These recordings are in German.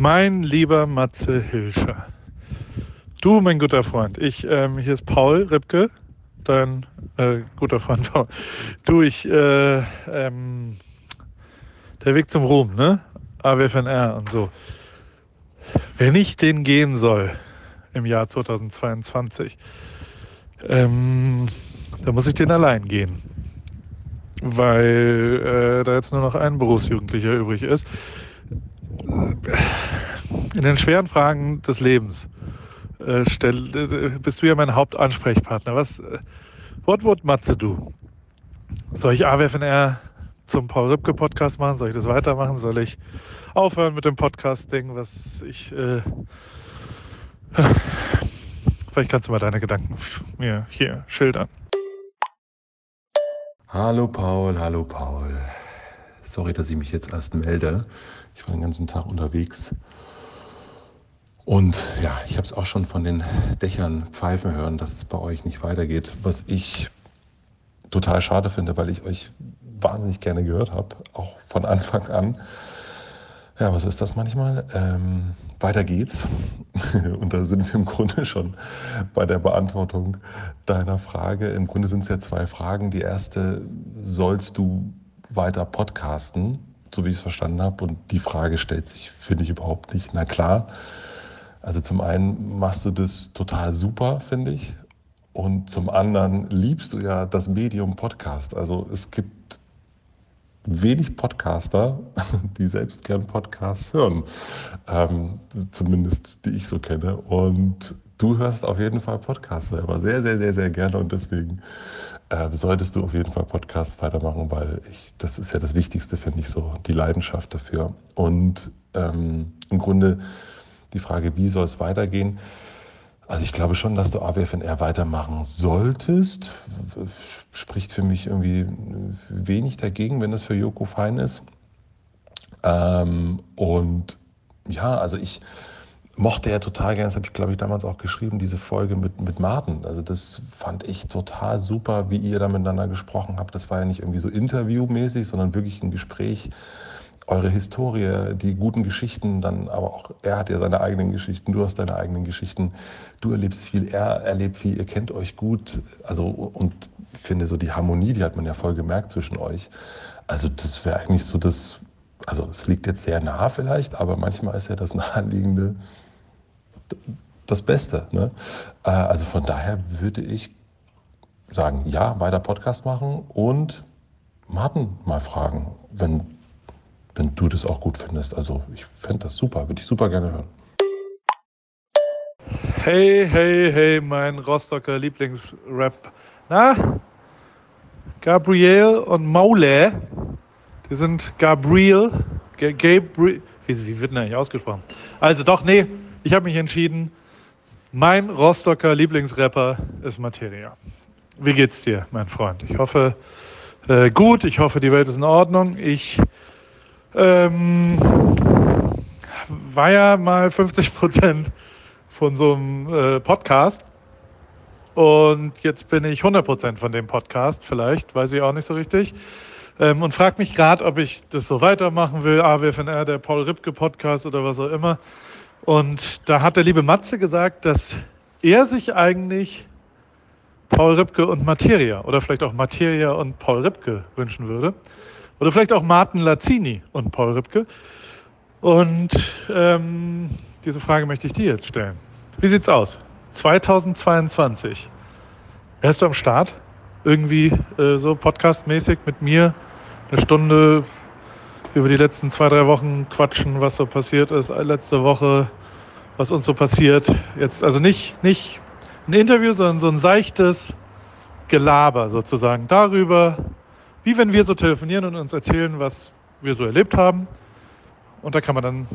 Mein lieber Matze Hilscher. Du, mein guter Freund, ich, ähm, hier ist Paul Ripke, dein äh, guter Freund Paul. Du, ich, äh, ähm, der Weg zum Ruhm, ne? AWFNR und so. Wenn ich den gehen soll im Jahr 2022, ähm, dann muss ich den allein gehen. Weil äh, da jetzt nur noch ein Berufsjugendlicher übrig ist. In den schweren Fragen des Lebens äh, stell, äh, bist du ja mein Hauptansprechpartner. Was, äh, what would Matze du? Soll ich AWFNR zum Paul Ripke Podcast machen? Soll ich das weitermachen? Soll ich aufhören mit dem Podcast-Ding, was ich. Äh, vielleicht kannst du mal deine Gedanken mir hier schildern. Hallo Paul, hallo Paul. Sorry, dass ich mich jetzt erst melde. Ich war den ganzen Tag unterwegs. Und ja, ich habe es auch schon von den Dächern pfeifen hören, dass es bei euch nicht weitergeht, was ich total schade finde, weil ich euch wahnsinnig gerne gehört habe, auch von Anfang an. Ja, was ist das manchmal? Ähm, weiter geht's. Und da sind wir im Grunde schon bei der Beantwortung deiner Frage. Im Grunde sind es ja zwei Fragen. Die erste, sollst du weiter podcasten, so wie ich es verstanden habe? Und die Frage stellt sich, finde ich, überhaupt nicht. Na klar. Also zum einen machst du das total super, finde ich. Und zum anderen liebst du ja das Medium Podcast. Also es gibt wenig Podcaster, die selbst gern Podcasts hören. Ähm, zumindest die ich so kenne. Und du hörst auf jeden Fall Podcasts selber sehr, sehr, sehr, sehr gerne. Und deswegen äh, solltest du auf jeden Fall Podcasts weitermachen, weil ich, das ist ja das Wichtigste, finde ich so, die Leidenschaft dafür. Und ähm, im Grunde die Frage, wie soll es weitergehen? Also ich glaube schon, dass du AWFNR weitermachen solltest. Spricht für mich irgendwie wenig dagegen, wenn das für Joko fein ist. Ähm, und ja, also ich mochte ja total gerne, das habe ich glaube ich damals auch geschrieben, diese Folge mit, mit Martin. Also das fand ich total super, wie ihr da miteinander gesprochen habt. Das war ja nicht irgendwie so interviewmäßig, sondern wirklich ein Gespräch eure Historie, die guten Geschichten, dann aber auch, er hat ja seine eigenen Geschichten, du hast deine eigenen Geschichten, du erlebst viel, er erlebt viel, ihr kennt euch gut, also und finde so die Harmonie, die hat man ja voll gemerkt zwischen euch. Also das wäre eigentlich so das, also es liegt jetzt sehr nah vielleicht, aber manchmal ist ja das Naheliegende das Beste. Ne? Äh, also von daher würde ich sagen, ja, weiter Podcast machen und Martin mal fragen, wenn wenn du das auch gut findest. Also ich fände das super, würde ich super gerne hören. Hey, hey, hey, mein Rostocker Lieblingsrap. Na? Gabriel und Maule. Die sind Gabriel. Gabriel. Wie, wie wird denn eigentlich ausgesprochen? Also doch, nee, ich habe mich entschieden. Mein Rostocker Lieblingsrapper ist Materia. Wie geht's dir, mein Freund? Ich hoffe äh, gut, ich hoffe, die Welt ist in Ordnung. Ich ähm, war ja mal 50 Prozent von so einem äh, Podcast. Und jetzt bin ich 100 Prozent von dem Podcast, vielleicht, weiß ich auch nicht so richtig. Ähm, und frage mich gerade, ob ich das so weitermachen will, AWFNR, der Paul Ripke Podcast oder was auch immer. Und da hat der liebe Matze gesagt, dass er sich eigentlich Paul Ripke und Materia oder vielleicht auch Materia und Paul Ripke wünschen würde. Oder vielleicht auch Martin Lazzini und Paul Ripke. Und ähm, diese Frage möchte ich dir jetzt stellen. Wie sieht's aus? 2022. Wärst du am Start? Irgendwie äh, so podcastmäßig mit mir eine Stunde über die letzten zwei, drei Wochen quatschen, was so passiert ist, letzte Woche, was uns so passiert. Jetzt also nicht, nicht ein Interview, sondern so ein seichtes Gelaber sozusagen darüber, wie wenn wir so telefonieren und uns erzählen, was wir so erlebt haben. Und da kann man dann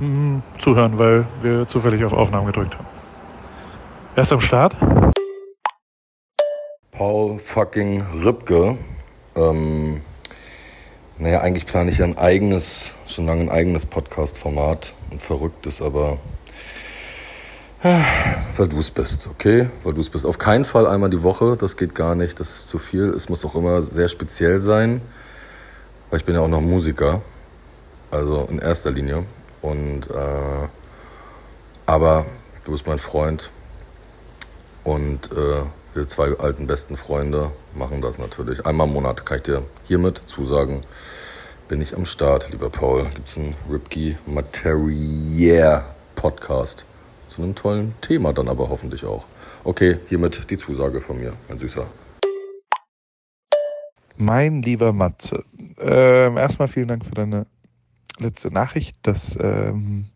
mm, zuhören, weil wir zufällig auf Aufnahmen gedrückt haben. Wer ist am Start? Paul fucking Ripke. Ähm, naja, eigentlich plane ich ja ein eigenes, schon lange ein eigenes Podcast-Format. Ein verrücktes, aber weil du es bist, okay? Weil du es bist. Auf keinen Fall einmal die Woche, das geht gar nicht, das ist zu viel. Es muss auch immer sehr speziell sein, weil ich bin ja auch noch Musiker, also in erster Linie. Und äh, aber du bist mein Freund und äh, wir zwei alten besten Freunde machen das natürlich. Einmal im Monat kann ich dir hiermit zusagen, bin ich am Start, lieber Paul. Gibt es einen Ripkey Materier Podcast zu einem tollen Thema dann aber hoffentlich auch. Okay, hiermit die Zusage von mir, mein Süßer. Mein lieber Matze, ähm, erstmal vielen Dank für deine letzte Nachricht. Das ähm,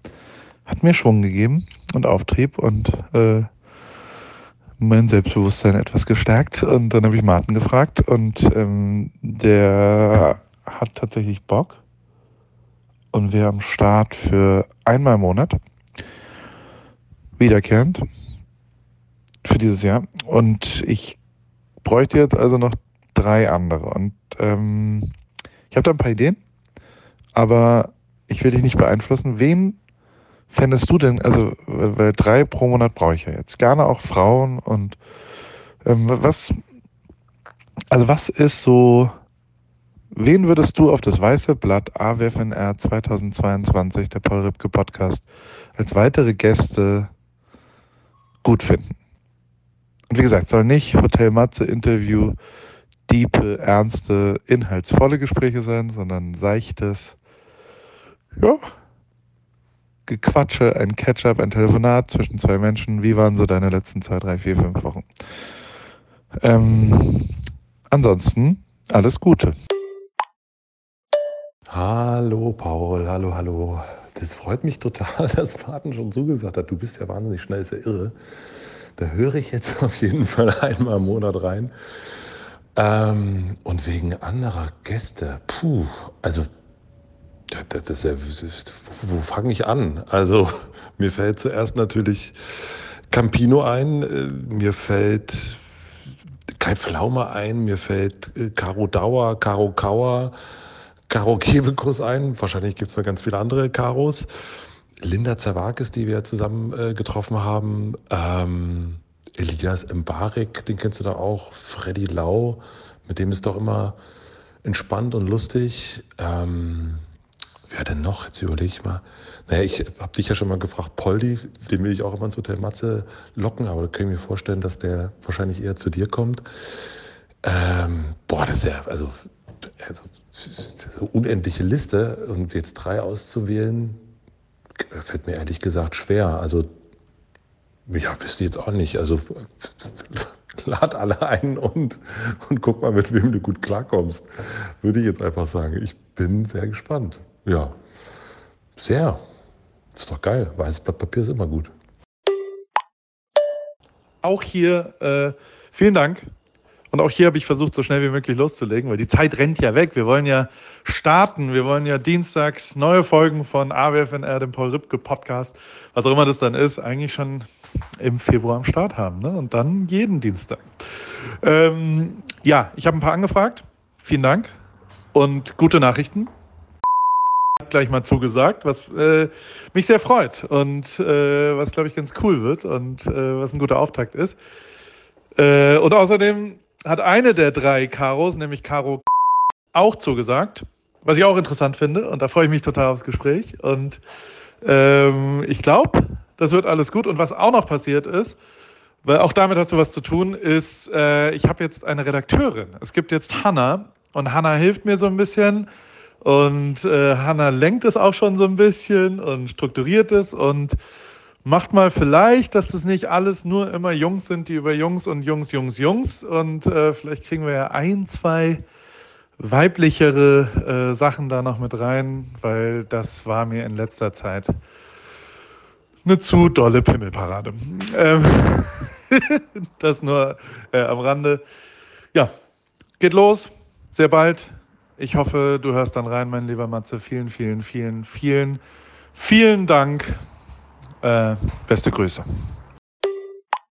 hat mir Schwung gegeben und Auftrieb und äh, mein Selbstbewusstsein etwas gestärkt. Und dann habe ich Martin gefragt und ähm, der hat tatsächlich Bock. Und wir am Start für einmal im Monat. Wiederkehrend. Für dieses Jahr. Und ich bräuchte jetzt also noch drei andere. Und ähm, ich habe da ein paar Ideen, aber ich will dich nicht beeinflussen. Wen fändest du denn, also weil drei pro Monat brauche ich ja jetzt, gerne auch Frauen und ähm, was, also was ist so, wen würdest du auf das weiße Blatt AWFNR 2022, der Paul Ripke Podcast, als weitere Gäste gut finden? Und wie gesagt, soll nicht Hotel Matze Interview, diepe, ernste, inhaltsvolle Gespräche sein, sondern seichtes, ja, Gequatsche, ein Catch-up, ein Telefonat zwischen zwei Menschen. Wie waren so deine letzten zwei, drei, vier, fünf Wochen? Ähm, ansonsten alles Gute. Hallo Paul, hallo, hallo. Das freut mich total, dass Martin schon zugesagt hat. Du bist ja wahnsinnig schnell, ist ja irre. Da höre ich jetzt auf jeden Fall einmal im Monat rein. Ähm, und wegen anderer Gäste, puh, also das, das, das, wo fange ich an? Also mir fällt zuerst natürlich Campino ein, äh, mir fällt Kai Pflaume ein, mir fällt äh, Caro Dauer, Caro Kauer, Caro Kebekus ein. Wahrscheinlich gibt es noch ganz viele andere Karos. Linda Zerwakis, die wir zusammen äh, getroffen haben. Ähm, Elias Mbarek, den kennst du da auch. Freddy Lau, mit dem ist doch immer entspannt und lustig. Ähm, Wer denn noch? Jetzt überlege ich mal. Naja, ich habe dich ja schon mal gefragt, Poldi, den will ich auch immer ins Hotel Matze locken, aber da kann ich mir vorstellen, dass der wahrscheinlich eher zu dir kommt. Ähm, boah, das ist ja, also, also eine unendliche Liste und jetzt drei auszuwählen, fällt mir ehrlich gesagt schwer. Also, ja, wüsste jetzt auch nicht. Also, lad alle ein und, und guck mal, mit wem du gut klarkommst. Würde ich jetzt einfach sagen. Ich bin sehr gespannt. Ja, sehr. Ist doch geil. Weißes Blatt Papier ist immer gut. Auch hier äh, vielen Dank. Und auch hier habe ich versucht, so schnell wie möglich loszulegen, weil die Zeit rennt ja weg. Wir wollen ja starten. Wir wollen ja dienstags neue Folgen von AWFNR, dem Paul Ripke Podcast, was auch immer das dann ist, eigentlich schon im Februar am Start haben. Ne? Und dann jeden Dienstag. Ähm, ja, ich habe ein paar angefragt. Vielen Dank und gute Nachrichten gleich mal zugesagt, was äh, mich sehr freut und äh, was, glaube ich, ganz cool wird und äh, was ein guter Auftakt ist. Äh, und außerdem hat eine der drei Karos, nämlich Caro, auch zugesagt, was ich auch interessant finde und da freue ich mich total aufs Gespräch und ähm, ich glaube, das wird alles gut und was auch noch passiert ist, weil auch damit hast du was zu tun, ist, äh, ich habe jetzt eine Redakteurin. Es gibt jetzt Hanna und Hanna hilft mir so ein bisschen und äh, Hanna lenkt es auch schon so ein bisschen und strukturiert es und macht mal vielleicht, dass das nicht alles nur immer Jungs sind, die über Jungs und Jungs, Jungs, Jungs. Und äh, vielleicht kriegen wir ja ein, zwei weiblichere äh, Sachen da noch mit rein, weil das war mir in letzter Zeit eine zu dolle Pimmelparade. Ähm das nur äh, am Rande. Ja, geht los, sehr bald. Ich hoffe, du hörst dann rein, mein lieber Matze. Vielen, vielen, vielen, vielen, vielen Dank. Äh, beste Grüße.